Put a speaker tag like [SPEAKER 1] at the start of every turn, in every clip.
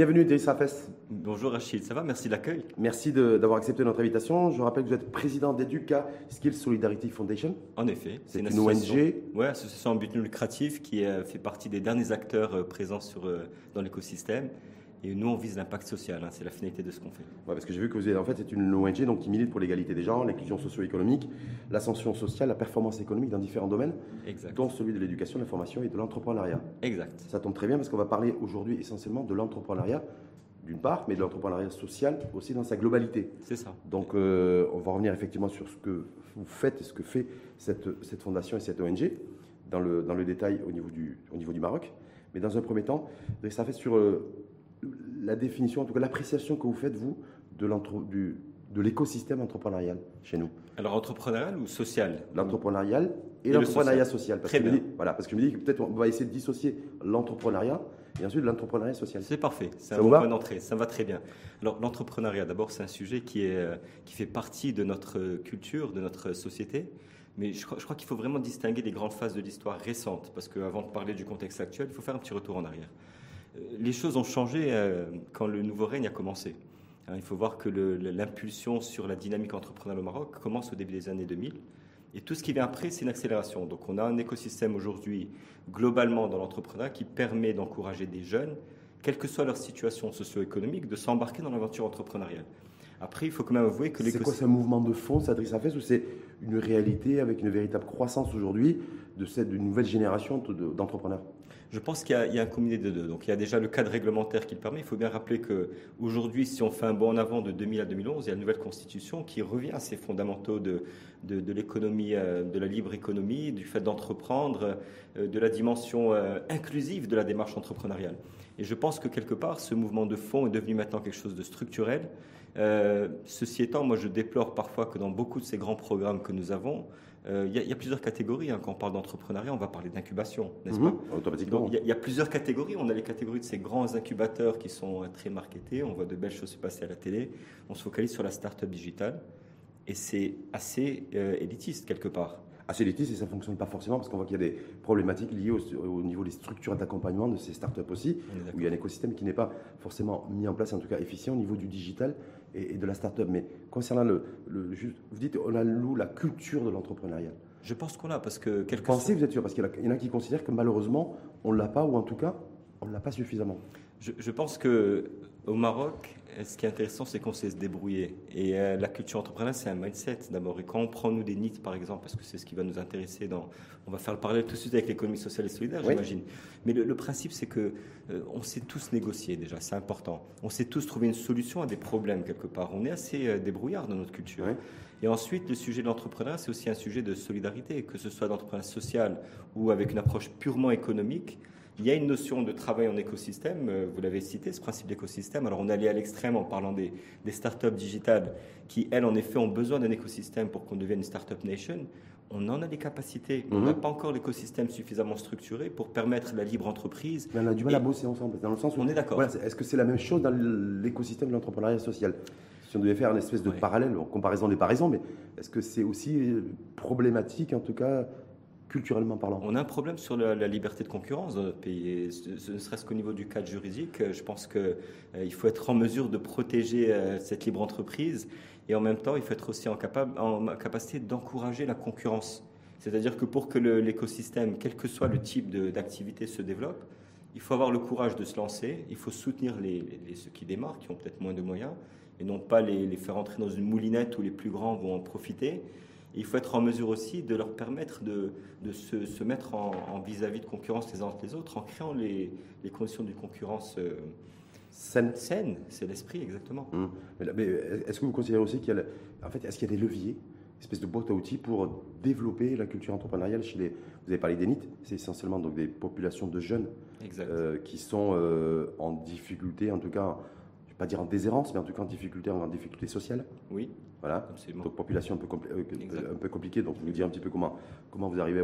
[SPEAKER 1] Bienvenue Idriss.
[SPEAKER 2] Bonjour Rachid, ça va? Merci de l'accueil.
[SPEAKER 1] Merci d'avoir accepté notre invitation. Je rappelle que vous êtes président d'Educa Skills Solidarity Foundation.
[SPEAKER 2] En effet,
[SPEAKER 1] c'est une, ONG.
[SPEAKER 2] Oui, association en but non lucratif qui euh, fait partie des derniers acteurs euh, présents sur, euh, dans l'écosystème. Et nous, on vise l'impact social, hein, c'est la finalité de ce qu'on fait.
[SPEAKER 1] Ouais, parce que j'ai vu que vous êtes en fait c'est une ONG donc, qui milite pour l'égalité des genres, l'inclusion socio-économique, l'ascension sociale, la performance économique dans différents domaines,
[SPEAKER 2] exact.
[SPEAKER 1] dont celui de l'éducation, de la formation et de l'entrepreneuriat.
[SPEAKER 2] Exact.
[SPEAKER 1] Ça tombe très bien parce qu'on va parler aujourd'hui essentiellement de l'entrepreneuriat, d'une part, mais de l'entrepreneuriat social aussi dans sa globalité.
[SPEAKER 2] C'est ça.
[SPEAKER 1] Donc euh, on va revenir effectivement sur ce que vous faites et ce que fait cette, cette fondation et cette ONG dans le, dans le détail au niveau, du, au niveau du Maroc. Mais dans un premier temps, ça fait sur euh, la définition, en tout cas l'appréciation que vous faites, vous, de, du, de l'écosystème entrepreneurial chez nous.
[SPEAKER 2] Alors entrepreneurial ou social?
[SPEAKER 1] L'entrepreneurial et, l'entrepreneuriat social.
[SPEAKER 2] Très bien.
[SPEAKER 1] dis, voilà, parce que je me dis que peut-être on va essayer de dissocier l'entrepreneuriat et ensuite l'entrepreneuriat social.
[SPEAKER 2] C'est parfait, c'est un bon point d'entrée, ça va très bien. Alors l'entrepreneuriat, d'abord, c'est un sujet qui, est, euh, qui fait partie de notre culture, de notre société. Mais je crois, je crois qu'il faut vraiment distinguer les grandes phases de l'histoire récente, parce qu'avant de parler du contexte actuel, il faut faire un petit retour en arrière. Euh, les choses ont changé euh, quand le nouveau règne a commencé. Hein, il faut voir que l'impulsion sur la dynamique entrepreneuriale au Maroc commence au début des années 2000. Et tout ce qui vient après, c'est une accélération. Donc on a un écosystème aujourd'hui, globalement dans l'entrepreneuriat, qui permet d'encourager des jeunes, quelle que soit leur situation socio-économique, de s'embarquer dans l'aventure entrepreneuriale. Après, il faut quand même avouer que
[SPEAKER 1] C'est quoi, c'est un mouvement de fond, ça fait, ou c'est une réalité avec une véritable croissance aujourd'hui de cette nouvelle génération d'entrepreneurs
[SPEAKER 2] je pense qu'il y, a un combiné de deux. Donc il y a déjà le cadre réglementaire qui le permet. Il faut bien rappeler qu'aujourd'hui, si on fait un bond en avant de 2000 à 2011, il y a une nouvelle constitution qui revient à ces fondamentaux de, de, l'économie, euh, de la libre économie, du fait d'entreprendre, euh, de la dimension euh, inclusive de la démarche entrepreneuriale. Et je pense que quelque part, ce mouvement de fond est devenu maintenant quelque chose de structurel. ceci étant, moi je déplore parfois que dans beaucoup de ces grands programmes que nous avons, euh, il y, a plusieurs catégories. Hein. Quand on parle d'entrepreneuriat, on va parler d'incubation, n'est-ce
[SPEAKER 1] mhm.
[SPEAKER 2] pas
[SPEAKER 1] Automatiquement.
[SPEAKER 2] Il y, a plusieurs catégories. On a les catégories de ces grands incubateurs qui sont euh, très marketés. On voit de belles choses se passer à la télé. On se focalise sur la start-up digitale. Et c'est assez euh, élitiste quelque part.
[SPEAKER 1] Assez élitiste et ça ne fonctionne pas forcément parce qu'on voit qu'il y a des problématiques liées au, au niveau des structures d'accompagnement de ces start-up aussi, où il y a un écosystème qui n'est pas forcément mis en place, en tout cas efficient au niveau du digital et, de la start-up. Mais concernant le, vous dites, on a nous la culture de l'entrepreneuriat.
[SPEAKER 2] Je pense qu'on l'a parce que
[SPEAKER 1] quelque Pensez, vous êtes sûr? Parce qu'il y en a qui considèrent que malheureusement, on ne l'a pas, ou en tout cas, on ne l'a pas suffisamment.
[SPEAKER 2] Je, je pense que au Maroc, ce qui est intéressant, c'est qu'on sait se débrouiller. Et euh, la culture entrepreneuriale, c'est un mindset d'abord. Et quand on prend nous des NIT, par exemple, parce que c'est ce qui va nous intéresser dans. On va faire le parallèle tout de suite avec l'économie sociale et solidaire, j'imagine. Mais le, principe, c'est que euh, on sait tous négocier déjà, c'est important. On sait tous trouver une solution à des problèmes quelque part. On est assez euh, débrouillard dans notre culture. Et ensuite, le sujet de l'entrepreneuriat, c'est aussi un sujet de solidarité, que ce soit d'entrepreneuriat social ou avec une approche purement économique. Il y a une notion de travail en écosystème, euh, vous l'avez cité, ce principe d'écosystème. Alors on est allé à l'extrême en parlant des, des startups digitales qui, elles, en effet, ont besoin d'un écosystème pour qu'on devienne une startup nation. On en a des capacités, on n'a mhm. pas encore l'écosystème suffisamment structuré pour permettre la libre entreprise.
[SPEAKER 1] Mais on a du mal à bosser ensemble, dans le sens où...
[SPEAKER 2] On est d'accord.
[SPEAKER 1] Est-ce que c'est la même chose dans l'écosystème de l'entrepreneuriat social? Si on devait faire une espèce de parallèle, en comparaison des paraisons, mais est-ce que c'est aussi problématique, en tout cas, culturellement parlant
[SPEAKER 2] On a un problème sur la, liberté de concurrence dans notre pays. ne serait-ce qu'au niveau du cadre juridique, euh, je pense qu'il euh, faut être en mesure de protéger euh, cette libre entreprise et en même temps, il faut être aussi en, capacité d'encourager la concurrence. C'est-à-dire que pour que l'écosystème, quel que soit le type d'activité, se développe, il faut avoir le courage de se lancer, il faut soutenir les, ceux qui démarrent, qui ont peut-être moins de moyens, et non pas les faire entrer dans une moulinette où les plus grands vont en profiter il faut être en mesure aussi de leur permettre de, se, mettre en vis-à-vis de concurrence les uns entre les autres en créant les, conditions d'une concurrence euh, saine. c'est l'esprit exactement.
[SPEAKER 1] Mmh. Mais, est-ce que vous considérez aussi qu'il y a, en fait, est-ce qu'il y a des leviers, espèce de boîte à outils pour développer la culture entrepreneuriale chez les. Vous avez parlé des NIT, c'est essentiellement donc des populations de jeunes euh, qui sont euh, en difficulté, en tout cas, pas dire en déshérence, mais en tout cas en difficulté, en difficulté sociale.
[SPEAKER 2] Oui.
[SPEAKER 1] Voilà. Donc population un peu, euh, un peu compliquée. Donc nous dire un petit peu comment, comment vous arrivez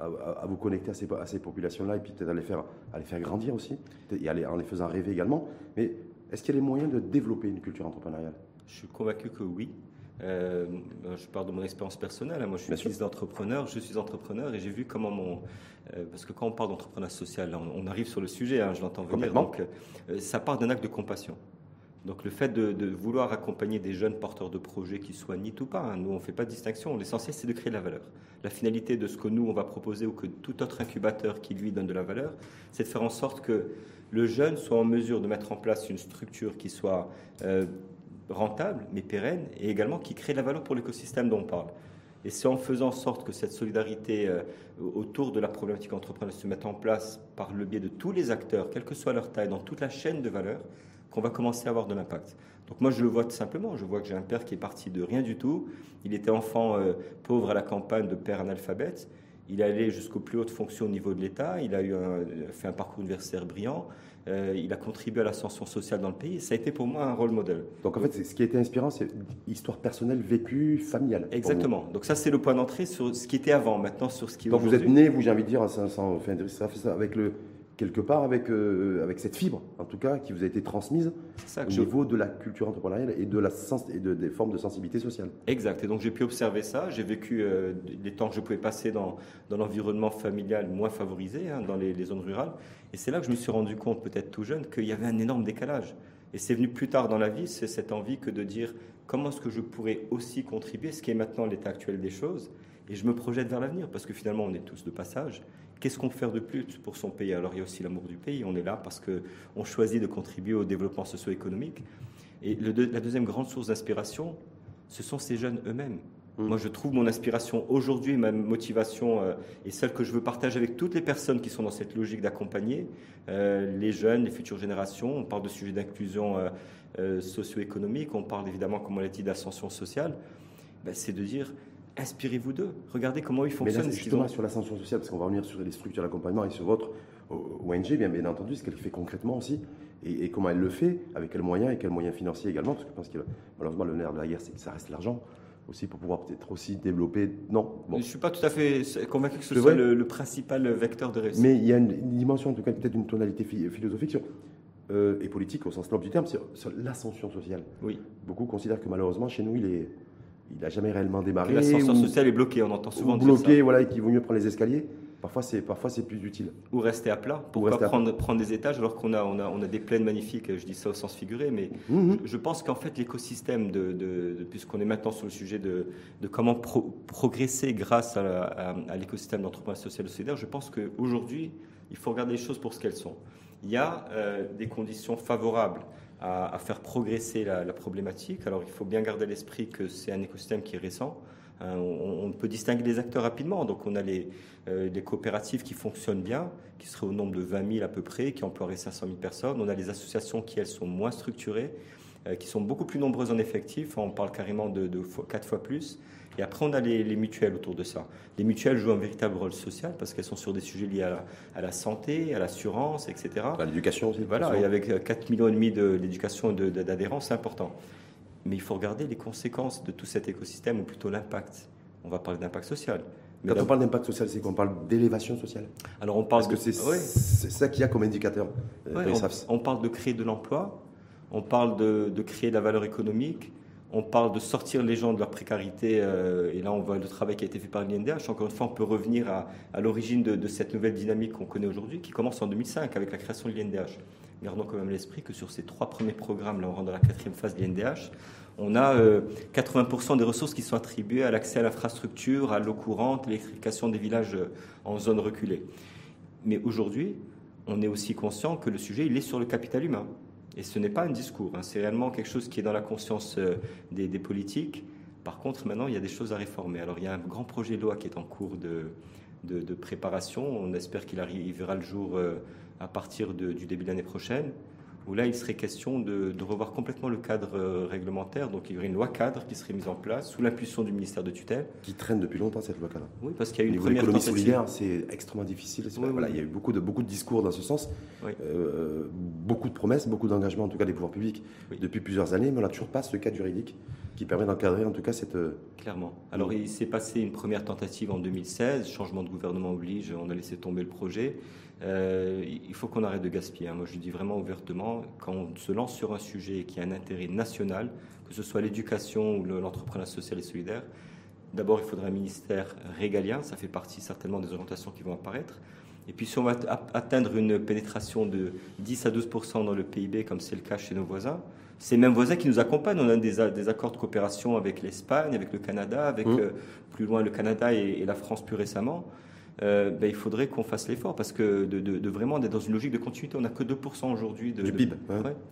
[SPEAKER 1] à, vous connecter à ces, à ces populations-là et puis peut-être à les faire, à les faire grandir aussi et en les faisant rêver également. Mais est-ce qu'il y a les moyens de développer une culture entrepreneuriale?
[SPEAKER 2] Je suis convaincu que oui. Euh, je parle de mon expérience personnelle. Hein. Moi, je suis fils d'entrepreneur. Je suis entrepreneur et j'ai vu comment mon. Euh, parce que quand on parle d'entrepreneuriat social, on, arrive sur le sujet, hein, je l'entends venir. Donc, euh, ça part d'un acte de compassion. Donc, le fait de, vouloir accompagner des jeunes porteurs de projets, qu'ils soient NIT ou pas, hein, nous, on ne fait pas de distinction. L'essentiel, c'est de créer de la valeur. La finalité de ce que nous, on va proposer ou que tout autre incubateur qui lui donne de la valeur, c'est de faire en sorte que le jeune soit en mesure de mettre en place une structure qui soit rentable, mais pérenne, et également qui crée de la valeur pour l'écosystème dont on parle. Et c'est en faisant en sorte que cette solidarité euh, autour de la problématique entrepreneuriale se mette en place par le biais de tous les acteurs, quelle que soit leur taille, dans toute la chaîne de valeur, qu'on va commencer à avoir de l'impact. Donc moi, je le vois tout simplement. Je vois que j'ai un père qui est parti de rien du tout. Il était enfant euh, pauvre à la campagne, de père analphabète. Il est allé jusqu'aux plus hautes fonctions au niveau de l'État. Il a eu fait un parcours universitaire brillant. Euh, il a contribué à l'ascension sociale dans le pays. ça a été pour moi un rôle modèle.
[SPEAKER 1] Donc en fait, ce qui a été inspirant, c'est histoire personnelle vécue, familiale.
[SPEAKER 2] Exactement. Donc ça, c'est le point d'entrée sur ce qui était avant, maintenant sur ce qui est
[SPEAKER 1] Donc vous êtes né, vous, j'ai envie de dire, ça, ça, ça, avec le, quelque part avec, euh, avec cette fibre, en tout cas, qui vous a été transmise au niveau de la culture entrepreneuriale et, de la et de, des formes de sensibilité sociale.
[SPEAKER 2] Exact. Et donc j'ai pu observer ça. J'ai vécu euh, les temps que je pouvais passer dans, dans l'environnement familial moins favorisé, hein, dans les, zones rurales. Et c'est là que je me suis rendu compte, peut-être tout jeune, qu'il y avait un énorme décalage. Et c'est venu plus tard dans la vie, c'est cette envie que de dire comment est-ce que je pourrais aussi contribuer, ce qui est maintenant l'état actuel des choses. Et je me projette vers l'avenir, parce que finalement, on est tous de passage. Qu'est-ce qu'on peut faire de plus pour son pays? Alors il y a aussi l'amour du pays. On est là parce qu'on choisit de contribuer au développement socio-économique. Et la deuxième grande source d'inspiration, ce sont ces jeunes eux-mêmes. Mmh. Moi, je trouve mon inspiration aujourd'hui, ma motivation euh, et celle que je veux partager avec toutes les personnes qui sont dans cette logique d'accompagner euh, les jeunes, les futures générations. On parle de sujets d'inclusion euh, socio-économique, on parle évidemment, comme on l'a dit, d'ascension sociale. Ben, c'est de dire inspirez-vous d'eux. Regardez comment ils fonctionnent. Mais
[SPEAKER 1] justement, sur l'ascension sociale, parce qu'on va revenir sur les structures d'accompagnement et sur votre ONG, bien, bien entendu, ce qu'elle fait concrètement aussi, et, comment elle le fait, avec quels moyens et quels moyens financiers également, parce que je pense que malheureusement, le nerf de la guerre, c'est que ça reste l'argent aussi pour pouvoir peut-être aussi développer. Non.
[SPEAKER 2] Je ne suis pas tout à fait convaincu que ce soit le, principal vecteur de réussite.
[SPEAKER 1] Mais il y a une, dimension, en tout cas, peut-être une tonalité philosophique sur, euh, et politique au sens noble du terme, sur, sur l'ascension sociale.
[SPEAKER 2] Oui.
[SPEAKER 1] Beaucoup considèrent que malheureusement, chez nous, il est il n'a jamais réellement démarré.
[SPEAKER 2] L'ascenseur social est bloqué, on entend souvent
[SPEAKER 1] dire bloqué, voilà, et qu'il vaut mieux prendre les escaliers. Parfois, c'est parfois c'est plus utile.
[SPEAKER 2] Ou rester à plat. Pourquoi prendre, prendre des étages alors qu'on a, on a, on a des plaines magnifiques Je dis ça au sens figuré, mais mhm. je, pense qu'en fait, l'écosystème, de, de, puisqu'on est maintenant sur le sujet de, de comment progresser grâce à, l'écosystème d'entrepreneuriat social et solidaire, je pense qu'aujourd'hui, il faut regarder les choses pour ce qu'elles sont. Il y a euh, des conditions favorables à, faire progresser la, problématique. Alors il faut bien garder l'esprit que c'est un écosystème qui est récent. Hein, on, peut distinguer les acteurs rapidement. Donc on a les, euh, coopératives qui fonctionnent bien, qui seraient au nombre de 20 000 à peu près, qui emploieraient 500 000 personnes. On a les associations qui, elles, sont moins structurées, euh, qui sont beaucoup plus nombreuses en effectif. On parle carrément de, de 4 fois plus. Et après, on a les, mutuelles autour de ça. Les mutuelles jouent un véritable rôle social parce qu'elles sont sur des sujets liés à la, santé, à l'assurance, etc.
[SPEAKER 1] À l'éducation aussi.
[SPEAKER 2] Voilà, et avec 4,5 euh, millions d'éducation et d'adhérents, c'est important. Mais il faut regarder les conséquences de tout cet écosystème, ou plutôt l'impact. On va parler d'impact social.
[SPEAKER 1] Mais Quand on parle d'impact social, c'est qu'on parle d'élévation sociale.
[SPEAKER 2] Alors on parle
[SPEAKER 1] Parce que c'est ça qu'il y a comme indicateur.
[SPEAKER 2] Euh, on, parle de créer de l'emploi, on parle de, de, créer de la valeur économique, on parle de sortir les gens de leur précarité, euh, et là on voit le travail qui a été fait par l'INDH. Encore une fois, on peut revenir à, l'origine de, cette nouvelle dynamique qu'on connaît aujourd'hui, qui commence en 2005 avec la création de l'INDH. Gardons quand même l'esprit que sur ces trois premiers programmes, là on rentre dans la quatrième phase de l'INDH, on a 80% euh, des ressources qui sont attribuées à l'accès à l'infrastructure, à l'eau courante, l'électrification des villages euh, en zone reculée. Mais aujourd'hui, on est aussi conscient que le sujet, il est sur le capital humain. Et ce n'est pas un discours, hein. c'est réellement quelque chose qui est dans la conscience euh, des, politiques. Par contre, maintenant, il y a des choses à réformer. Alors, il y a un grand projet de loi qui est en cours de, de, préparation. On espère qu'il arrivera le jour euh, à partir du début de l'année prochaine où là, il serait question de, revoir complètement le cadre euh, réglementaire. Donc, il y aurait une loi cadre qui serait mise en place sous l'impulsion du ministère de tutelle.
[SPEAKER 1] Qui traîne depuis longtemps, cette loi cadre.
[SPEAKER 2] Oui, parce qu'il y a eu une première l'économie
[SPEAKER 1] solidaire, c'est extrêmement difficile. voilà, Il y a eu beaucoup de, beaucoup de discours dans ce sens, euh, beaucoup de promesses, beaucoup d'engagements, en tout cas des pouvoirs publics, depuis plusieurs années, mais on n'a toujours pas ce cadre juridique qui permet d'encadrer en tout cas cette...
[SPEAKER 2] Clairement. Alors il s'est passé une première tentative en 2016, changement de gouvernement oblige, on a laissé tomber le projet. Euh, il faut qu'on arrête de gaspiller. Hein. Moi, je dis vraiment ouvertement, quand on se lance sur un sujet qui a un intérêt national, que ce soit l'éducation ou l'entrepreneuriat social et solidaire, d'abord, il faudrait un ministère régalien. Ça fait partie certainement des orientations qui vont apparaître. Et puis, si on va atteindre une pénétration de 10 à 12% dans le PIB, comme c'est le cas chez nos voisins, ces mêmes voisins qui nous accompagnent. On a des, des accords de coopération avec l'Espagne, avec le Canada, avec mmh. euh, plus loin le Canada et, la France plus récemment. Euh, ben, il faudrait qu'on fasse l'effort parce que de, vraiment d'être dans une logique de continuité, on n'a que 2% aujourd'hui
[SPEAKER 1] du PIB.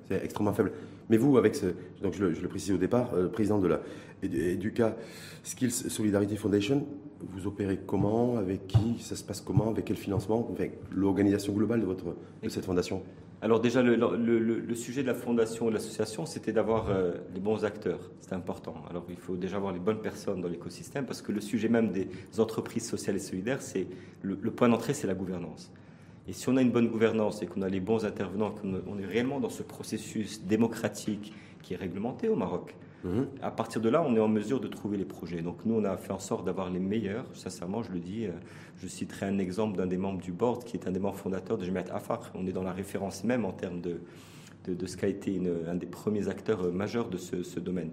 [SPEAKER 1] C'est extrêmement faible. Mais vous, avec ce, donc je le, précise au départ, euh, président de la Educa Skills Solidarity Foundation, vous opérez comment, avec qui, ça se passe comment, avec quel financement, enfin, l'organisation globale de votre de cette fondation?
[SPEAKER 2] Alors déjà, le, sujet de la fondation et de l'association, c'était d'avoir euh, les bons acteurs. C'est important. Alors il faut déjà avoir les bonnes personnes dans l'écosystème parce que le sujet même des entreprises sociales et solidaires, c'est le, point d'entrée, c'est la gouvernance. Et si on a une bonne gouvernance et qu'on a les bons intervenants, qu'on est réellement dans ce processus démocratique qui est réglementé au Maroc, Mhm. À partir de là, on est en mesure de trouver les projets. Donc nous, on a fait en sorte d'avoir les meilleurs. Sincèrement, je le dis. Euh, je citerai un exemple d'un des membres du board qui est un des membres fondateurs de Jamiat Afar. On est dans la référence même en termes de, de, ce qu'a été un des premiers acteurs euh, majeurs de ce, domaine.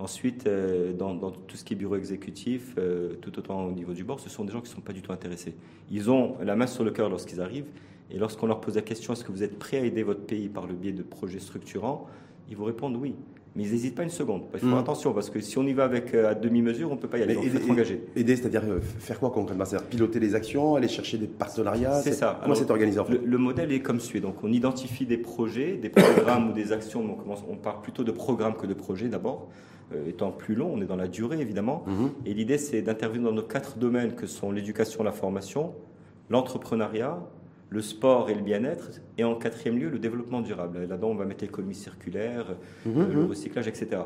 [SPEAKER 2] Ensuite, euh, dans, tout ce qui est bureau exécutif, tout autant au niveau du board, ce sont des gens qui ne sont pas du tout intéressés. Ils ont la main sur le cœur lorsqu'ils arrivent. Et lorsqu'on leur pose la question, est-ce que vous êtes prêt à aider votre pays par le biais de projets structurants? Ils vous répondent oui mais ils n'hésitent pas une seconde. Il faut faire mm. attention parce que si on y va avec euh, à demi-mesure, on ne peut pas y aller. faut être engagé.
[SPEAKER 1] Aider, c'est-à-dire euh, faire quoi concrètement C'est-à-dire piloter les actions, aller chercher des partenariats
[SPEAKER 2] C'est ça.
[SPEAKER 1] Comment c'est organisé en
[SPEAKER 2] fait? le, modèle est comme suit. Donc on identifie des projets, des programmes ou des actions. On, commence, on parle plutôt de programmes que de projets d'abord. Euh, étant plus long, on est dans la durée évidemment. Mm-hmm. Et l'idée c'est d'intervenir dans nos quatre domaines que sont l'éducation, la formation, l'entrepreneuriat, le sport et le bien-être, et en quatrième lieu, le développement durable. Là-dedans, on va mettre l'économie circulaire, mhm, euh, le mhm. recyclage, etc.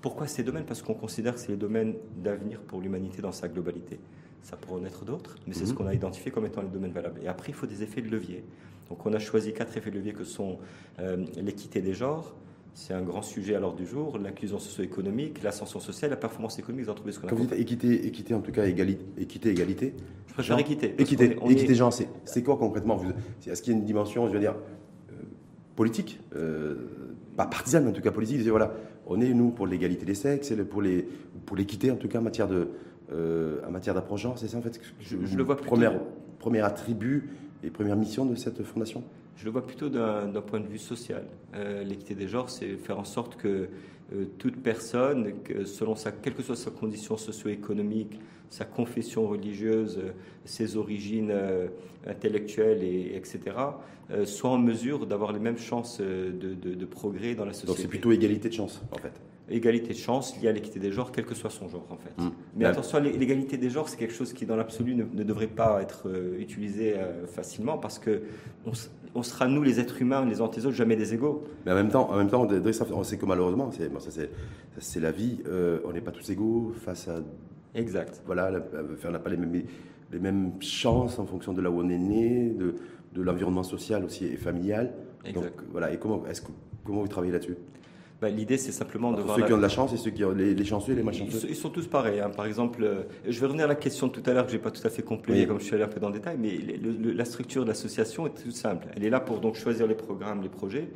[SPEAKER 2] Pourquoi ces domaines? Parce qu'on considère que c'est les domaines d'avenir pour l'humanité dans sa globalité. Ça pourrait en être d'autres, mais c'est ce mhm. qu'on a identifié comme étant les domaines valables. Et après, il faut des effets de levier. Donc on a choisi quatre effets de levier que sont euh, l'équité des genres, c'est un grand sujet à l'ordre du jour, l'inclusion socio-économique, l'ascension sociale, la performance économique des entreprises.
[SPEAKER 1] Quand vous dites équité, équité en tout cas, égalité, équité, égalité
[SPEAKER 2] Je préfère équité.
[SPEAKER 1] Équité, équité genre, c'est quoi concrètement? Est-ce qu'il y a une dimension, je veux dire, euh, politique? Euh, Pas partisane, mais en tout cas politique. Voilà, on est, nous, pour l'égalité des sexes, pour l'équité pour en tout cas en matière de, euh, en matière d'approche genre, c'est ça en fait?
[SPEAKER 2] Je, je, le vois
[SPEAKER 1] plutôt. Première, premier attribut et première mission de cette fondation?
[SPEAKER 2] Je le vois plutôt d'un point de vue social. Euh, l'équité des genres, c'est faire en sorte que euh, toute personne, que selon sa, quelle que soit sa condition socio-économique, sa confession religieuse, euh, ses origines intellectuelles, et, etc., soit en mesure d'avoir les mêmes chances de, de progrès dans la société.
[SPEAKER 1] Donc c'est plutôt égalité de chances, en fait
[SPEAKER 2] égalité de chance liée à l'équité des genres, quel que soit son genre en fait. Mm. Mais attention, l'égalité des genres, c'est quelque chose qui dans l'absolu ne, devrait pas être utilisé facilement parce que on, sera nous les êtres humains les uns autres jamais des égaux.
[SPEAKER 1] Mais en même temps, en même temps, on sait que malheureusement, c'est la vie, euh, on n'est pas tous égaux face à.
[SPEAKER 2] Exact.
[SPEAKER 1] Voilà, on n'a pas les mêmes, les mêmes chances en fonction de là où on est né, de, de l'environnement social aussi et familial. Exact. Donc voilà, et comment, est-ce que, comment vous travaillez là-dessus?
[SPEAKER 2] Bah, l'idée, c'est simplement de
[SPEAKER 1] voir. Ceux qui ont de la chance et ceux qui ont les, chanceux et les malchanceux.
[SPEAKER 2] Ils, ils sont tous pareils. Hein. Par exemple, euh, je vais revenir à la question de tout à l'heure que je n'ai pas tout à fait complétée, comme je suis allé un peu dans le détail, mais la structure de l'association est tout simple. Elle est là pour donc choisir les programmes, les projets,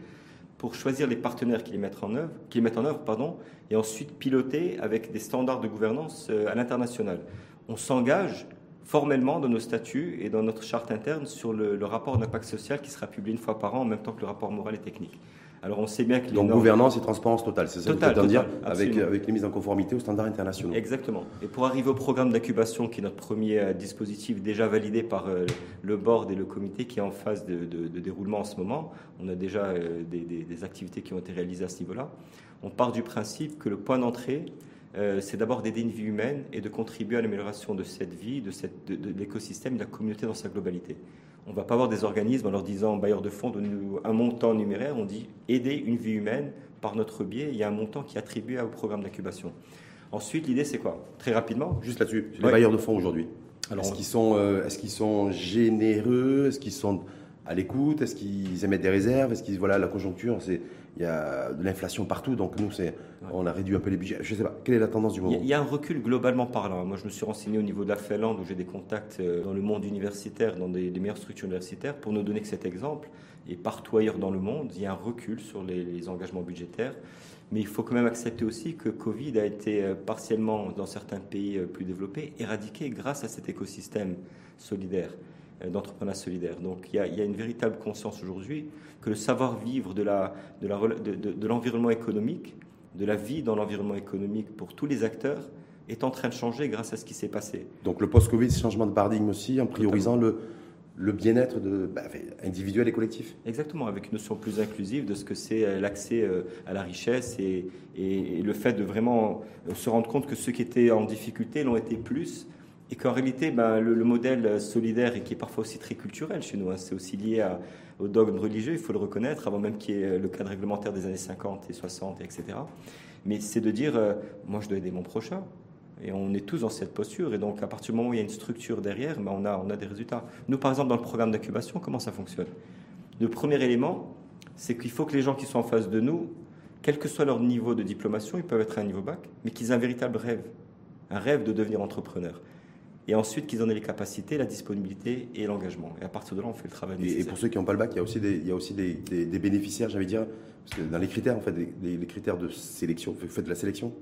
[SPEAKER 2] pour choisir les partenaires qui les mettent en œuvre, qui les mettent en œuvre, pardon, et ensuite piloter avec des standards de gouvernance euh, à l'international. On s'engage formellement dans nos statuts et dans notre charte interne sur le, le rapport d'impact social qui sera publié une fois par an en même temps que le rapport moral et technique.
[SPEAKER 1] Alors on sait bien que donc gouvernance et transparence totale, c'est ça que vous dire avec, avec les mises en conformité aux standards internationaux.
[SPEAKER 2] Exactement. Et pour arriver au programme d'incubation, qui est notre premier euh, dispositif déjà validé par euh, le board et le comité, qui est en phase de, déroulement en ce moment, on a déjà euh, des, activités qui ont été réalisées à ce niveau-là. On part du principe que le point d'entrée, c'est d'abord d'aider une vie humaine et de contribuer à l'amélioration de cette vie, de, de l'écosystème, de la communauté dans sa globalité. On ne va pas avoir des organismes en leur disant, bailleur de fonds, donnez-nous un montant numéraire. On dit, aider une vie humaine par notre biais. Il y a un montant qui est attribué au programme d'incubation. Ensuite, l'idée, c'est quoi? Très rapidement.
[SPEAKER 1] Juste là-dessus, les bailleurs de fonds aujourd'hui. Est-ce qu'ils sont, euh, est-ce qu'ils sont généreux? Est-ce qu'ils sont à l'écoute? Est-ce qu'ils émettent des réserves? Est-ce qu'ils voilà la conjoncture c'est il y a de l'inflation partout donc nous c'est on a réduit un peu les budgets. Je sais pas quelle est la tendance du moment.
[SPEAKER 2] Il y a un recul globalement parlant. Moi je me suis renseigné au niveau de la Finlande où j'ai des contacts euh, dans le monde universitaire, dans des, meilleures structures universitaires pour ne donner que cet exemple. Et partout ailleurs dans le monde, il y a un recul sur les, les engagements budgétaires. Mais il faut quand même accepter aussi que Covid a été euh, partiellement, dans certains pays euh, plus développés, éradiqué grâce à cet écosystème solidaire. D'entrepreneurs solidaires. Donc il y, a, il y, a, une véritable conscience aujourd'hui que le savoir-vivre de, la, de, la, de, de, l'environnement économique, de la vie dans l'environnement économique pour tous les acteurs, est en train de changer grâce à ce qui s'est passé.
[SPEAKER 1] Donc le post-Covid, changement de paradigme aussi, en priorisant le, le bien-être de, bah, individuel et collectif.
[SPEAKER 2] Exactement, avec une notion plus inclusive de ce que c'est euh, l'accès euh, à la richesse et, et, le fait de vraiment se rendre compte que ceux qui étaient en difficulté l'ont été plus et qu'en réalité, ben, le, modèle solidaire et qui est parfois aussi très culturel chez nous, hein, c'est aussi lié à, au dogme religieux, il faut le reconnaître, avant même qu'il y ait le cadre réglementaire des années 50 et 60, etc. Mais c'est de dire, euh, moi je dois aider mon prochain. Et on est tous dans cette posture. Et donc, à partir du moment où il y a une structure derrière, ben, on, a, on a des résultats. Nous, par exemple, dans le programme d'incubation, comment ça fonctionne? Le premier élément, c'est qu'il faut que les gens qui sont en face de nous, quel que soit leur niveau de diplomation, ils peuvent être à un niveau bac, mais qu'ils aient un véritable rêve. Un rêve de devenir entrepreneur et ensuite qu'ils en aient les capacités, la disponibilité et l'engagement. Et à partir de là, on fait le travail
[SPEAKER 1] nécessaire. Et, pour ceux qui n'ont pas le bac, il y a aussi des, il y a aussi des, des, bénéficiaires, j'avais dire, parce que dans les critères, en fait, les, critères de sélection, vous faites de la sélection?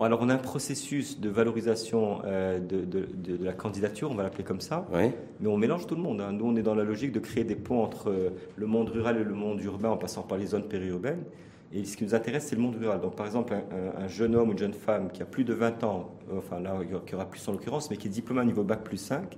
[SPEAKER 2] Alors on a un processus de valorisation euh, de, de, de, la candidature, on va l'appeler comme ça, mais on mélange tout le monde. Hein. Nous, on est dans la logique de créer des ponts entre euh, le monde rural et le monde urbain en passant par les zones périurbaines. Et ce qui nous intéresse, c'est le monde rural. Donc, par exemple, un, jeune homme ou une jeune femme qui a plus de 20 ans, enfin là, qui aura plus en l'occurrence, mais qui est diplômé à niveau bac plus 5,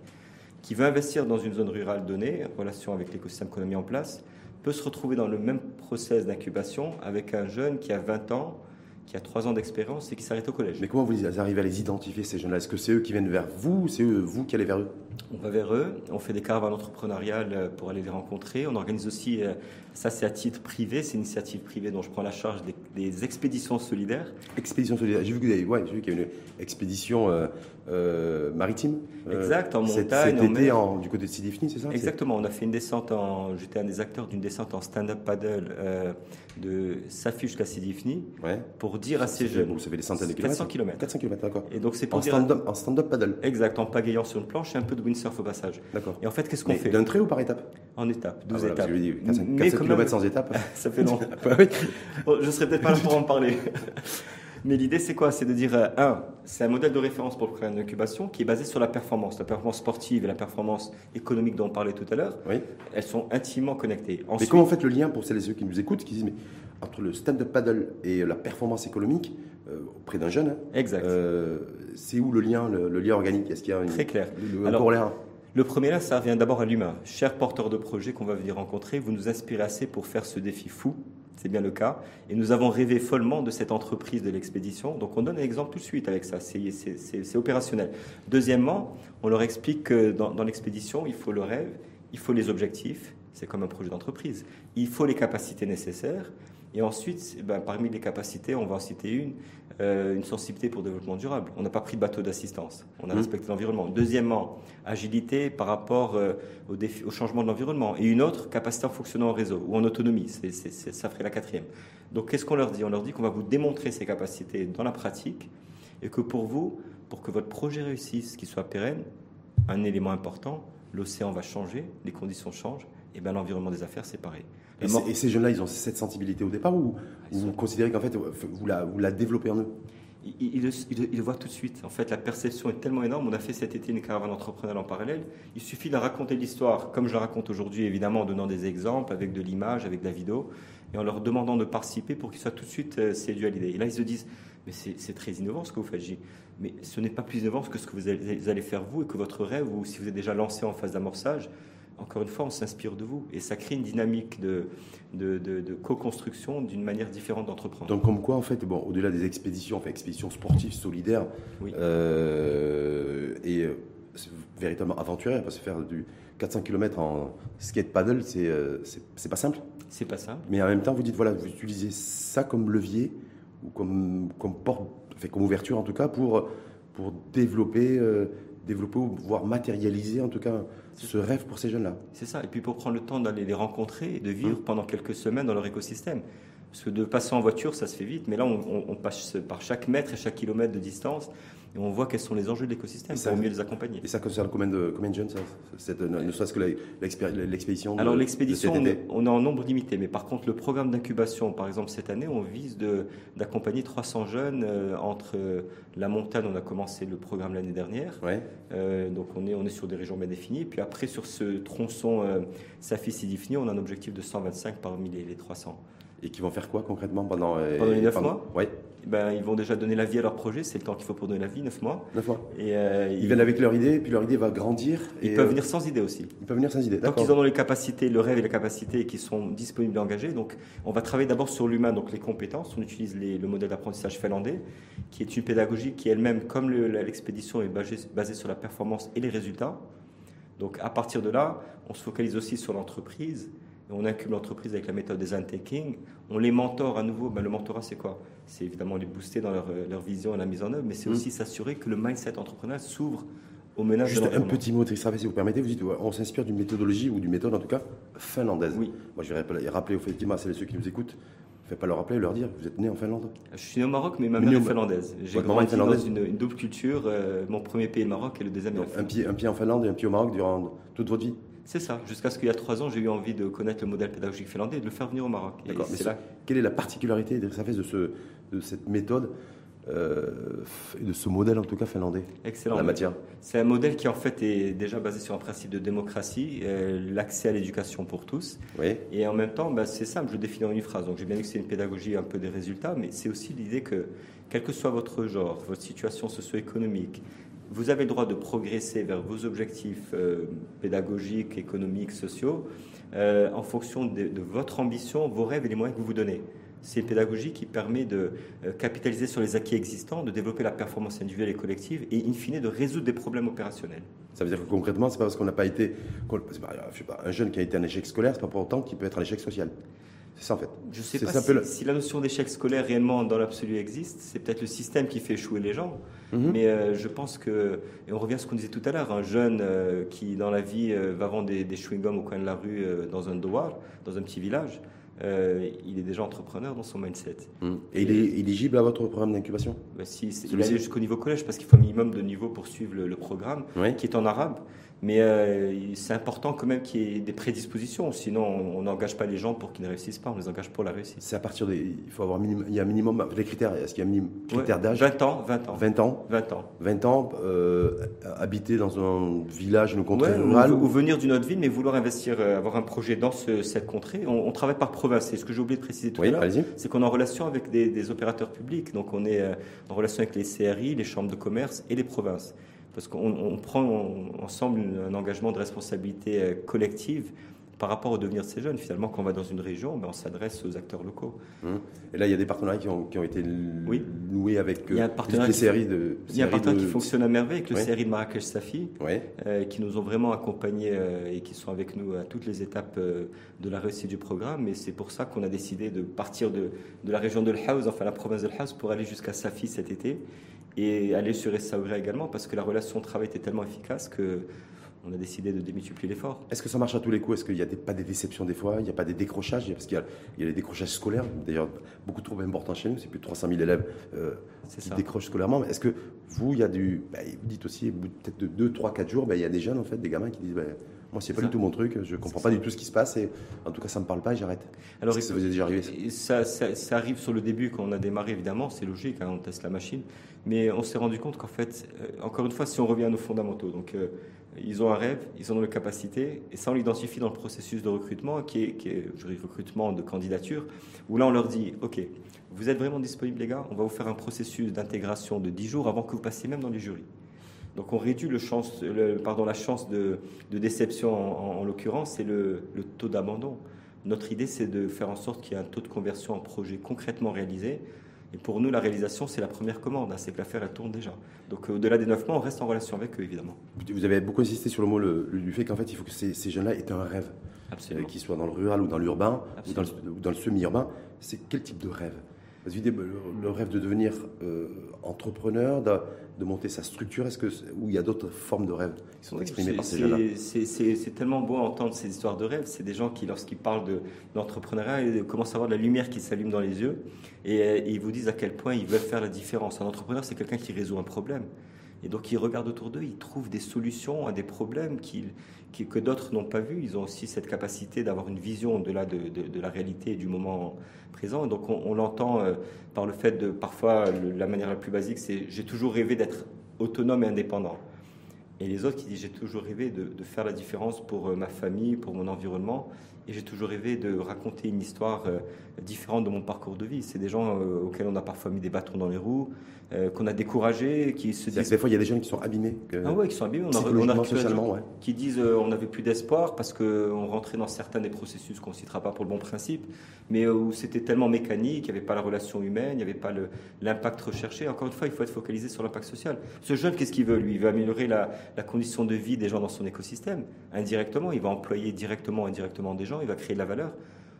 [SPEAKER 2] qui veut investir dans une zone rurale donnée, en relation avec l'écosystème qu'on a mis en place, peut se retrouver dans le même process d'incubation avec un jeune qui a 20 ans, qui a 3 ans d'expérience et qui s'arrête au collège.
[SPEAKER 1] Mais comment vous arrivez à les identifier, ces jeunes-là? Est-ce que c'est eux qui viennent vers vous? Ou c'est vous qui allez vers eux?
[SPEAKER 2] On va vers eux, on fait des caravanes entrepreneuriales pour aller les rencontrer. On organise aussi, euh, ça c'est à titre privé, c'est une initiative privée dont je prends la charge des, expéditions solidaires.
[SPEAKER 1] Expéditions solidaires, j'ai vu, qu'il y a une expédition euh, euh, maritime.
[SPEAKER 2] Euh, exact, en montagne.
[SPEAKER 1] Cet été, en, du côté de Sidifni, c'est ça?
[SPEAKER 2] Exactement, on a fait une descente en. J'étais un des acteurs d'une descente en stand-up paddle euh, de Safi jusqu'à Sidifni
[SPEAKER 1] ouais.
[SPEAKER 2] pour dire à ces jeunes.
[SPEAKER 1] Vous savez des centaines de kilomètres
[SPEAKER 2] 400 km.
[SPEAKER 1] 400 km, d'accord.
[SPEAKER 2] Et donc c'est pour
[SPEAKER 1] en
[SPEAKER 2] dire.
[SPEAKER 1] Stand en stand-up paddle.
[SPEAKER 2] Exact, en pagayant sur une planche et un peu de windsurf au passage.
[SPEAKER 1] D'accord.
[SPEAKER 2] Et en fait, qu'est-ce qu'on fait?
[SPEAKER 1] D'un trait ou par étape?
[SPEAKER 2] En étape, 12 ah, étapes.
[SPEAKER 1] 400, km sans étape.
[SPEAKER 2] ça fait long. bon, je serais peut-être pas là pour en parler. Mais l'idée, c'est quoi? C'est de dire, euh, un, c'est un modèle de référence pour le programme d'incubation qui est basé sur la performance. La performance sportive et la performance économique dont on parlait tout à l'heure,
[SPEAKER 1] oui.
[SPEAKER 2] elles sont intimement connectées.
[SPEAKER 1] mais comment faites le lien pour celles et ceux qui nous écoutent, qui disent, mais entre le stand-up paddle et la performance économique, euh, auprès d'un jeune, hein,
[SPEAKER 2] exact. Euh,
[SPEAKER 1] c'est où le lien, le, lien organique? Est-ce qu'il y a une,
[SPEAKER 2] Très clair.
[SPEAKER 1] Le, Alors,
[SPEAKER 2] le premier là, ça revient d'abord à l'humain. Cher porteur de projet qu'on va venir rencontrer, vous nous inspirez assez pour faire ce défi fou c'est bien le cas. Et nous avons rêvé follement de cette entreprise de l'expédition. Donc on donne un exemple tout de suite avec ça. C'est opérationnel. Deuxièmement, on leur explique que dans, dans l'expédition, il faut le rêve, il faut les objectifs. C'est comme un projet d'entreprise. Il faut les capacités nécessaires. Et ensuite, eh ben, parmi les capacités, on va en citer une, euh, une sensibilité pour le développement durable. On n'a pas pris de bateau d'assistance, on a mmh. respecté l'environnement. Deuxièmement, agilité par rapport euh, au, défi, au, changement de l'environnement. Et une autre, capacité en fonctionnant en réseau ou en autonomie. c'est ça ferait la quatrième. Donc qu'est-ce qu'on leur dit? On leur dit qu'on va vous démontrer ces capacités dans la pratique et que pour vous, pour que votre projet réussisse, qu'il soit pérenne, un élément important, l'océan va changer, les conditions changent, et bien l'environnement des affaires, c'est pareil.
[SPEAKER 1] Et, ces jeunes-là, ils ont cette sensibilité au départ ou, vous considérez qu'en fait, vous la, vous la développez en eux?
[SPEAKER 2] Ils, le, voient tout de suite. En fait, la perception est tellement énorme. On a fait cet été une caravane entrepreneuriale en parallèle. Il suffit de raconter l'histoire, comme je la raconte aujourd'hui, évidemment, en donnant des exemples, avec de l'image, avec de la vidéo, et en leur demandant de participer pour qu'ils soient tout de suite euh, séduits à l'idée. Et là, ils se disent, mais c'est très innovant ce que vous faites, J. Mais ce n'est pas plus innovant que ce que vous allez faire vous et que votre rêve, ou si vous êtes déjà lancé en phase d'amorçage, encore une fois, on s'inspire de vous. Et ça crée une dynamique de, de, co-construction d'une manière différente d'entreprendre.
[SPEAKER 1] Donc, comme quoi, en fait, bon, au-delà des expéditions, enfin, expéditions sportives, solidaires, euh, et euh, véritablement aventurières, parce que faire du 400 km en skate paddle, euh, c'est c'est pas simple.
[SPEAKER 2] C'est pas simple.
[SPEAKER 1] Mais en même temps, vous dites, voilà, vous utilisez ça comme levier, ou comme, comme porte, comme ouverture en tout cas, pour, pour développer développer ou voir matérialiser en tout cas ce rêve pour ces jeunes-là.
[SPEAKER 2] C'est ça. Et puis pour prendre le temps d'aller les rencontrer et de vivre mmh. pendant quelques semaines dans leur écosystème. Parce que de passer en voiture, ça se fait vite, mais là, on, passe par chaque mètre et chaque kilomètre de distance et on voit quels sont les enjeux de l'écosystème pour mieux les accompagner.
[SPEAKER 1] Et ça concerne combien de, combien de jeunes, ça cette, Ne serait-ce que l'expédition
[SPEAKER 2] Alors, l'expédition, on, on, est en nombre limité, mais par contre, le programme d'incubation, par exemple, cette année, on vise d'accompagner 300 jeunes euh, entre la montagne, on a commencé le programme l'année dernière,
[SPEAKER 1] ouais.
[SPEAKER 2] Euh, donc on est, on est sur des régions bien définies, puis après, sur ce tronçon euh, Safi-Sidifni, on a un objectif de 125 parmi les, les 300.
[SPEAKER 1] Et qui vont faire quoi concrètement pendant,
[SPEAKER 2] pendant les 9 mois
[SPEAKER 1] Oui
[SPEAKER 2] ben, ils vont déjà donner la vie à leur projet, c'est le temps qu'il faut pour donner la vie, 9 mois.
[SPEAKER 1] 9 mois. Et, euh, ils, viennent avec leur idée, puis leur idée va grandir.
[SPEAKER 2] Ils peuvent euh, venir sans idée aussi.
[SPEAKER 1] Ils peuvent venir sans idée,
[SPEAKER 2] Donc ils ont les capacités, le rêve et les capacités qui sont disponibles et engagés. Donc on va travailler d'abord sur l'humain, donc les compétences. On utilise le modèle d'apprentissage finlandais, qui est une pédagogie qui elle-même, comme l'expédition, est basée, basée sur la performance et les résultats. Donc à partir de là, on se focalise aussi sur l'entreprise on incube l'entreprise avec la méthode design thinking, on les mentore à nouveau. Ben, le mentorat, c'est quoi? C'est évidemment les booster dans leur, vision et la mise en œuvre, mais c'est mm. aussi s'assurer que le mindset entrepreneurial s'ouvre au menaces
[SPEAKER 1] Juste un petit mot, Tristra, si vous permettez, vous dites, on s'inspire d'une méthodologie ou d'une méthode, en tout cas, finlandaise.
[SPEAKER 2] Oui.
[SPEAKER 1] Moi, je vais rappeler, effectivement à ceux qui nous écoutent, ne pas leur rappeler, leur dire, vous êtes né en Finlande
[SPEAKER 2] Je suis né au Maroc, mais ma mère est finlandaise. J'ai grandi dans une, une, double culture. Euh, mon premier pays est le Maroc et le deuxième est
[SPEAKER 1] un pied, un pied en Finlande et un pied au Maroc durant toute votre vie
[SPEAKER 2] c'est ça. Jusqu'à ce qu'il y a trois ans, j'ai eu envie de connaître le modèle pédagogique finlandais et de le faire venir au Maroc.
[SPEAKER 1] D'accord. là... Quelle est la particularité de, de, de cette méthode euh, et de ce modèle en tout cas finlandais
[SPEAKER 2] Excellent.
[SPEAKER 1] La matière?
[SPEAKER 2] C'est un modèle qui en fait est déjà basé sur un principe de démocratie, euh, l'accès à l'éducation pour tous.
[SPEAKER 1] Oui.
[SPEAKER 2] Et en même temps, bah, c'est simple, je le définis en une phrase. Donc j'ai bien dit que c'est une pédagogie un peu des résultats, mais c'est aussi l'idée que quel que soit votre genre, votre situation socio-économique, vous avez le droit de progresser vers vos objectifs euh, pédagogiques, économiques, sociaux, euh, en fonction de, votre ambition, vos rêves et les moyens que vous vous donnez. C'est une pédagogie qui permet de euh, capitaliser sur les acquis existants, de développer la performance individuelle et collective et, in fine, de résoudre des problèmes opérationnels.
[SPEAKER 1] Ça veut dire que concrètement, c'est pas parce qu'on n'a pas été. Je sais pas, un jeune qui a été un échec scolaire, c'est pas pour autant qu'il peut être un échec social. C'est ça en fait.
[SPEAKER 2] Je ne sais pas si, la notion d'échec scolaire réellement dans l'absolu existe. C'est peut-être le système qui fait échouer les gens. Mhm. Mais euh, je pense que, et on revient à ce qu'on disait tout à l'heure, un jeune euh, qui dans la vie euh, va vendre des, chewing-gums au coin de la rue dans un douar, dans un petit village, il est déjà entrepreneur dans son mindset.
[SPEAKER 1] Mhm. Et, il est éligible à votre programme d'incubation
[SPEAKER 2] bah, si, Il est jusqu'au niveau collège parce qu'il faut un minimum de niveau pour suivre le, programme, qui est en arabe. Mais euh, c'est important quand même qu'il y ait des prédispositions, sinon on n'engage pas les gens pour qu'ils ne réussissent pas, on les engage pour la réussite.
[SPEAKER 1] C'est à partir des. Il faut avoir minimum, il y a un minimum. Les critères, est-ce qu'il y a un minimum critère d'âge?
[SPEAKER 2] 20 ans, 20 ans.
[SPEAKER 1] 20 ans?
[SPEAKER 2] 20 ans.
[SPEAKER 1] 20 ans, euh, habiter dans un village, une contrée rurale?
[SPEAKER 2] Ou, venir d'une autre ville, mais vouloir investir, euh, avoir un projet dans cette contrée. On, travaille par province. C'est ce que j'ai oublié de préciser tout à l'heure. C'est qu'on est en relation avec des, des, opérateurs publics. Donc on est en relation avec les CRI, les chambres de commerce et les provinces parce qu'on prend ensemble un engagement de responsabilité euh, collective par rapport au devenir de ces jeunes. Finalement, quand on va dans une région, ben, on s'adresse aux acteurs locaux.
[SPEAKER 1] Hum. Et là, il y a des partenariats qui ont, qui ont été
[SPEAKER 2] oui.
[SPEAKER 1] noués avec il y a un euh, partenariat de.
[SPEAKER 2] Il y a un partenariat qui fonctionne à merveille avec le série de Marrakech Safi,
[SPEAKER 1] euh,
[SPEAKER 2] qui nous ont vraiment accompagnés et qui sont avec nous à toutes les étapes de la réussite du programme. Et c'est pour ça qu'on a décidé de partir de, de la région de l'Haus, enfin la province de l'Haus, pour aller jusqu'à Safi cet été et aller sur Essaouira également parce que la relation de travail était tellement efficace que on a décidé de démultiplier l'effort.
[SPEAKER 1] Est-ce que ça marche à tous les coups? Est-ce qu'il n'y a pas des déceptions des fois? Il n'y a pas des décrochages? Parce qu'il y, a les décrochages scolaires, d'ailleurs beaucoup trop importants chez nous, c'est plus de 300 000 élèves euh, qui décrochent scolairement. Est-ce que vous, il y a du. Bah, vous dites aussi, peut-être de 2, 3, 4 jours, bah, il y a des jeunes, en fait, des gamins qui disent bah, Moi, c'est pas du tout mon truc, je ne comprends pas du tout ce qui se passe, et en tout cas, ça ne me parle pas et j'arrête. Alors, que ça vous est déjà arrivé
[SPEAKER 2] ça? ça, arrive sur le début quand on a démarré, évidemment, c'est logique, hein, on teste la machine. Mais on s'est rendu compte qu'en fait, euh, encore une fois, si on revient à nos fondamentaux, donc euh, ils ont un rêve, ils ont les capacités, et ça on l'identifie dans le processus de recrutement, qui est, qui est je recrutement de candidature, où là on leur dit, ok, vous êtes vraiment disponibles les gars, on va vous faire un processus d'intégration de 10 jours avant que vous passiez même dans les jurys. Donc on réduit le chance, le, pardon, la chance de, de déception en, l'occurrence, c'est le, le taux d'abandon. Notre idée, c'est de faire en sorte qu'il y ait un taux de conversion en projet concrètement réalisé et pour nous, la réalisation, c'est la première commande, hein, c'est que l'affaire, elle tourne déjà. Donc au-delà des neuf mois, on reste en relation avec eux, évidemment.
[SPEAKER 1] Vous avez beaucoup insisté sur le mot du fait qu'en fait, il faut que ces, jeunes-là aient un rêve.
[SPEAKER 2] Absolument.
[SPEAKER 1] qu'ils soient dans le rural ou dans l'urbain, ou dans le, semi-urbain. C'est quel type de rêve? Le rêve de devenir euh, entrepreneur, de, de, monter sa structure, est-ce que ou il y a d'autres formes de rêves qui sont exprimées par ces gens-là
[SPEAKER 2] C'est tellement beau à entendre ces histoires de rêves. C'est des gens qui, lorsqu'ils parlent d'entrepreneuriat, ils commencent à avoir de la lumière qui s'allume dans les yeux et, et, ils vous disent à quel point ils veulent faire la différence. Un entrepreneur, c'est quelqu'un qui résout un problème. Et donc ils regardent autour d'eux, ils trouvent des solutions à des problèmes que d'autres n'ont pas vus. Ils ont aussi cette capacité d'avoir une vision au-delà de, la réalité et du moment présent. Donc on, l'entend euh, par le fait de, parfois, la manière la plus basique, c'est j'ai toujours rêvé d'être autonome et indépendant. Et les autres qui disent j'ai toujours rêvé de, faire la différence pour euh, ma famille, pour mon environnement. Et j'ai toujours rêvé de raconter une histoire euh, différente de mon parcours de vie. C'est des gens auxquels on a parfois mis des bâtons dans les roues, euh, qu'on a découragé, qui se
[SPEAKER 1] disent. Des fois, il y a des gens qui sont abîmés.
[SPEAKER 2] ah ouais, qui sont abîmés. On a, on a socialement, ouais. qui disent euh, on n'avait plus d'espoir parce qu'on rentrait dans certains des processus qu'on ne citera pas pour le bon principe, mais euh, où c'était tellement mécanique, il n'y avait pas la relation humaine, il n'y avait pas l'impact recherché. Encore une fois, il faut être focalisé sur l'impact social. Ce jeune, qu'est-ce qu'il veut Lui, il veut améliorer la, la, condition de vie des gens dans son écosystème. Indirectement, il va employer directement, indirectement des gens, il va créer de la valeur.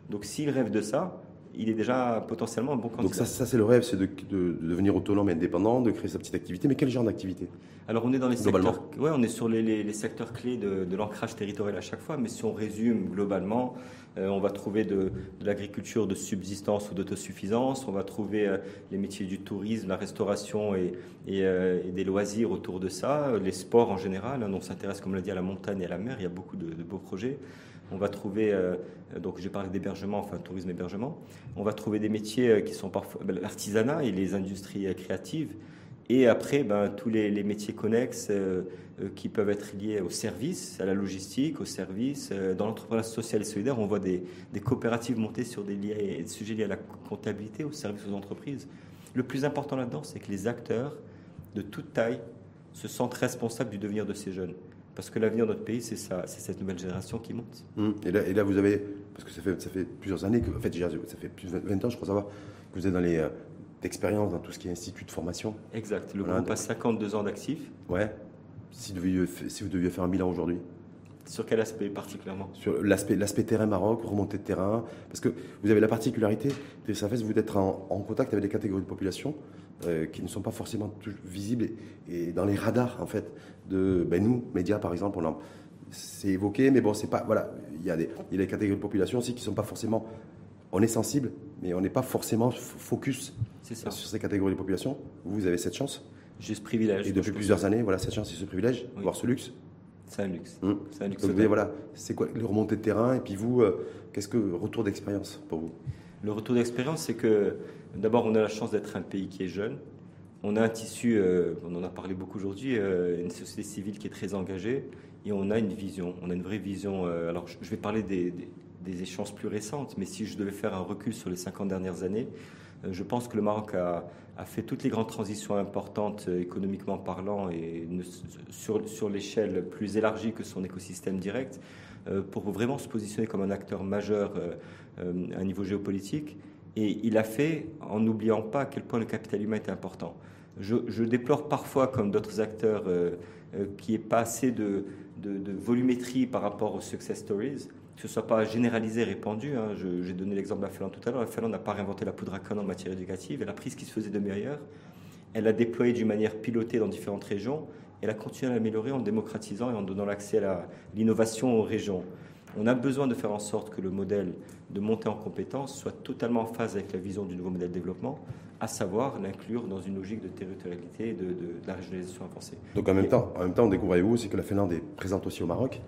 [SPEAKER 2] Donc s'il rêve de ça, il est déjà potentiellement un bon candidat.
[SPEAKER 1] Donc ça, ça c'est le rêve, c'est de, devenir autonome et indépendant, de créer sa petite activité. Mais quel genre d'activité?
[SPEAKER 2] Alors on est dans les secteurs, ouais, on est sur les, secteurs clés de, l'ancrage territorial à chaque fois. Mais si on résume globalement, euh, on va trouver de, l'agriculture de subsistance ou d'autosuffisance. On va trouver euh, les métiers du tourisme, la restauration et, euh, des loisirs autour de ça. Les sports en général. Hein, on s'intéresse, comme l'a dit, à la montagne et à la mer. Il y a beaucoup de, beaux projets. On va trouver, euh, donc j'ai parlé d'hébergement, enfin tourisme hébergement. On va trouver des métiers euh, qui sont parfois ben, l'artisanat et les industries euh, créatives. Et après, ben, tous les, métiers connexes qui peuvent être liés au service, à la logistique, au service. dans l'entrepreneuriat social et solidaire, on voit des, coopératives monter sur des, des, sujets liés à la comptabilité, au service aux entreprises. Le plus important là-dedans, c'est que les acteurs de toute taille se sentent responsables du devenir de ces jeunes. Parce que l'avenir de notre pays, c'est ça, c'est cette nouvelle génération qui monte.
[SPEAKER 1] Hum. Et, là, et, là, vous avez, parce que ça fait, ça fait plusieurs années, que, en fait, ça fait plus de 20 ans, je crois savoir, que vous êtes dans les euh, expériences dans tout ce qui est institut de formation.
[SPEAKER 2] Exact. Le groupe a 52 ans d'actifs.
[SPEAKER 1] Ouais. Si, deviez, si vous deviez faire un bilan aujourd'hui
[SPEAKER 2] sur quel aspect particulièrement?
[SPEAKER 1] Sur l'aspect, l'aspect terrain Maroc, remontée de terrain. Parce que vous avez la particularité, ça fait vous d'être en, en, contact avec des catégories de population euh, qui ne sont pas forcément visibles et, dans les radars, en fait, de ben, nous, médias par exemple, on c'est évoqué, mais bon, c'est pas. Voilà, il y, a des, il y a des catégories de population aussi qui ne sont pas forcément. On est sensible, mais on n'est pas forcément focus sur ces catégories de population. Vous avez cette chance.
[SPEAKER 2] J'ai ce privilège.
[SPEAKER 1] Et depuis plusieurs années, voilà, cette chance et ce privilège, voire ce luxe.
[SPEAKER 2] C'est un luxe. Hum.
[SPEAKER 1] C'est un luxe. Donc, voilà, c'est quoi le remontée de terrain Et puis vous, euh, qu'est-ce que retour d'expérience pour vous?
[SPEAKER 2] Le retour d'expérience, c'est que d'abord, on a la chance d'être un pays qui est jeune. On a un tissu, euh, on en a parlé beaucoup aujourd'hui, euh, une société civile qui est très engagée et on a une vision, on a une vraie vision. alors, je vais parler des, des, des échéances plus récentes, mais si je devais faire un recul sur les 50 dernières années, je pense que le Maroc a, fait toutes les grandes transitions importantes euh, économiquement parlant et sur, l'échelle plus élargie que son écosystème direct euh, pour vraiment se positionner comme un acteur majeur euh, à un niveau géopolitique. Et il a fait en n'oubliant pas à quel point le capital humain est important. Je, déplore parfois, comme d'autres acteurs, qu'il n'y ait pas assez de, volumétrie par rapport aux success stories que ce ne soit pas généralisé, répandu. Hein. J'ai donné l'exemple de la Finlande tout à l'heure. La Finlande n'a pas réinventé la poudre à canon en matière éducative. Elle a pris ce qui se faisait de mieux ailleurs. Elle l'a déployé d'une manière pilotée dans différentes régions. Elle a continué à l'améliorer en démocratisant et en donnant l'accès à l'innovation aux régions. On a besoin de faire en sorte que le modèle de montée en compétences soit totalement en phase avec la vision du nouveau modèle de développement, à savoir l'inclure dans une logique de territorialité et de, la régionalisation avancée.
[SPEAKER 1] Donc en même, temps, en même temps, découvrez-vous aussi que la Finlande est présente aussi au Maroc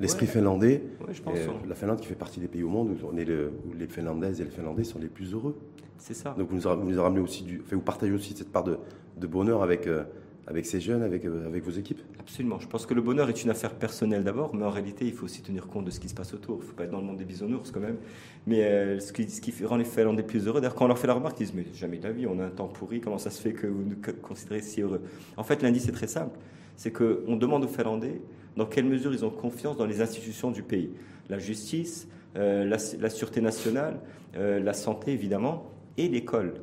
[SPEAKER 1] l'esprit finlandais.
[SPEAKER 2] Hein.
[SPEAKER 1] La Finlande qui fait partie des pays au monde où, on est les Finlandaises et les Finlandais sont les plus heureux.
[SPEAKER 2] C'est ça.
[SPEAKER 1] Donc vous nous, avez ramené aussi du, vous partagez aussi cette part de, bonheur avec, euh, avec ces jeunes, avec, euh, avec vos équipes?
[SPEAKER 2] Absolument. Je pense que le bonheur est une affaire personnelle d'abord, mais en réalité, il faut aussi tenir compte de ce qui se passe autour. Il ne faut pas être dans le monde des bisounours quand même. Mais euh, ce, qui, rend les Finlandais plus heureux, d'ailleurs, quand on leur fait la remarque, ils disent Mais jamais de la vie, on a un temps pourri, comment ça se fait que vous nous considérez si heureux? En fait, l'indice est très simple c'est qu'on demande aux Finlandais dans quelle mesure ils ont confiance dans les institutions du pays. La justice, euh, la, sûreté nationale, la santé évidemment, et l'école.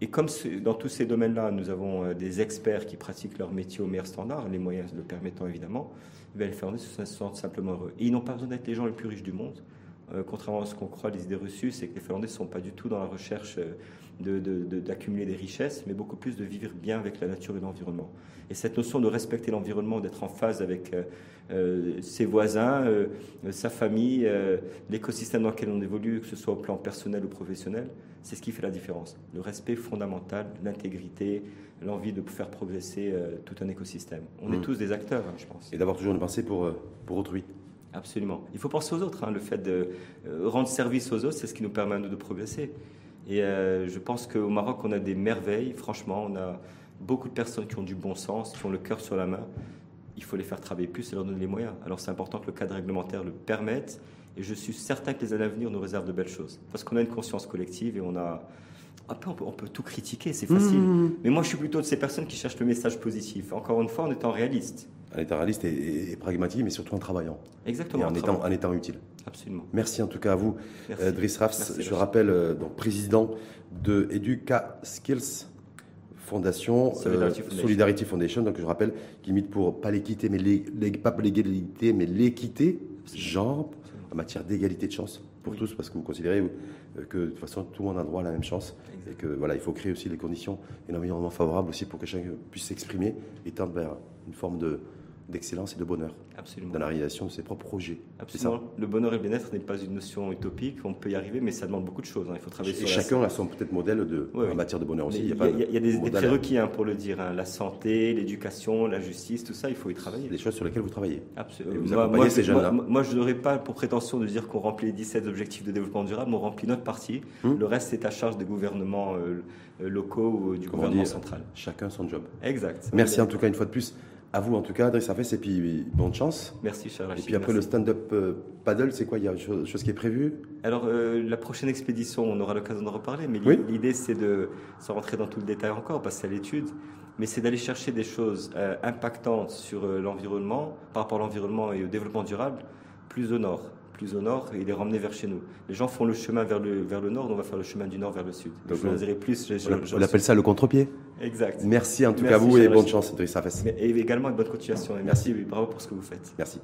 [SPEAKER 2] Et comme dans tous ces domaines-là, nous avons euh, des experts qui pratiquent leur métier au meilleur standard, les moyens le permettant évidemment, les Finlandais se sentent simplement heureux. Et ils n'ont pas besoin d'être les gens les plus riches du monde Euh, contrairement à ce qu'on croit, les idées reçues, c'est que les Finlandais ne sont pas du tout dans la recherche d'accumuler de, de, des richesses, mais beaucoup plus de vivre bien avec la nature et l'environnement. Et cette notion de respecter l'environnement, d'être en phase avec euh, euh ses voisins, euh, sa famille, l'écosystème dans lequel on évolue, que ce soit au plan personnel ou professionnel, c'est ce qui fait la différence. Le respect fondamental, l'intégrité, l'envie de faire progresser tout un écosystème. On est mmh. tous des acteurs, hein, je pense.
[SPEAKER 1] Et d'avoir toujours une pensée pour, pour autrui.
[SPEAKER 2] Absolument. Il faut penser aux autres. Hein. Le fait de rendre service aux autres, c'est ce qui nous permet nous de progresser. Et euh, je pense qu'au Maroc, on a des merveilles. Franchement, on a beaucoup de personnes qui ont du bon sens, qui ont le cœur sur la main. Il faut les faire travailler plus et leur donner les moyens. Alors c'est important que le cadre réglementaire le permette. Et je suis certain que les années à venir nous réservent de belles choses. Parce qu'on a une conscience collective et on a... Après, on peut, on peut tout critiquer, c'est facile. Mmh. Mais moi, je suis plutôt de ces personnes qui cherchent le message positif. Encore une fois, en étant réaliste
[SPEAKER 1] en étant réaliste et, pragmatique, mais surtout en travaillant.
[SPEAKER 2] Exactement.
[SPEAKER 1] Et en, étant, en étant, utile.
[SPEAKER 2] Absolument.
[SPEAKER 1] Merci en tout cas à vous, euh, Driss Rafs. je rappelle, euh, donc, président de Educa Skills Fondation, euh, Solidarity, Foundation. Donc je rappelle qu'il milite pour pas l'équité, mais les, pas l'égalité, mais l'équité, genre, en matière d'égalité de chance pour tous, parce que vous considérez que de toute façon tout le monde a droit à la même chance et que voilà, il faut créer aussi les conditions et l'environnement favorable aussi pour que chacun puisse s'exprimer et tendre vers une forme de, d'excellence et de bonheur
[SPEAKER 2] Absolument.
[SPEAKER 1] dans la réalisation de ses propres projets.
[SPEAKER 2] Absolument. Le bonheur et le bien-être n'est pas une notion utopique, on peut y arriver, mais ça demande beaucoup de choses. Hein. Il faut travailler
[SPEAKER 1] et chacun a son peut-être modèle de, en matière de bonheur aussi.
[SPEAKER 2] Il y, a, des, prérequis hein, pour le dire hein. la santé, l'éducation, la justice, tout ça, il faut y travailler.
[SPEAKER 1] Des choses sur lesquelles vous travaillez.
[SPEAKER 2] Absolument. vous moi, moi, ces jeunes-là. Moi, je n'aurais pas pour prétention de dire qu'on remplit les 17 objectifs de développement durable, on remplit notre partie. Hum. Le reste, c'est à charge des gouvernements euh, locaux ou du gouvernement central.
[SPEAKER 1] Chacun son job.
[SPEAKER 2] Exact.
[SPEAKER 1] Merci en tout cas une fois de plus à vous, en tout cas, Adresse Afès, et puis bonne chance.
[SPEAKER 2] Merci, cher
[SPEAKER 1] Et puis après, le stand-up euh, paddle, c'est quoi? Il y a une chose, qui est prévue?
[SPEAKER 2] Alors, euh, la prochaine expédition, on aura l'occasion de reparler, mais l'idée, c'est de, sans rentrer dans tout le détail encore, parce que c'est à l'étude, mais c'est d'aller chercher des choses euh, impactantes sur l'environnement, par rapport à l'environnement et au développement durable, plus au nord plus au nord et les ramener vers chez nous. Les gens font le chemin vers le, vers le nord, on va faire le chemin du nord vers le sud.
[SPEAKER 1] Donc, vous plus. On, appelle ça le contre-pied
[SPEAKER 2] Exact.
[SPEAKER 1] Merci en tout cas à vous et bonne chance, Idrissa Fess.
[SPEAKER 2] Et également une bonne continuation. Merci, merci. Bravo pour ce que vous faites.
[SPEAKER 1] Merci.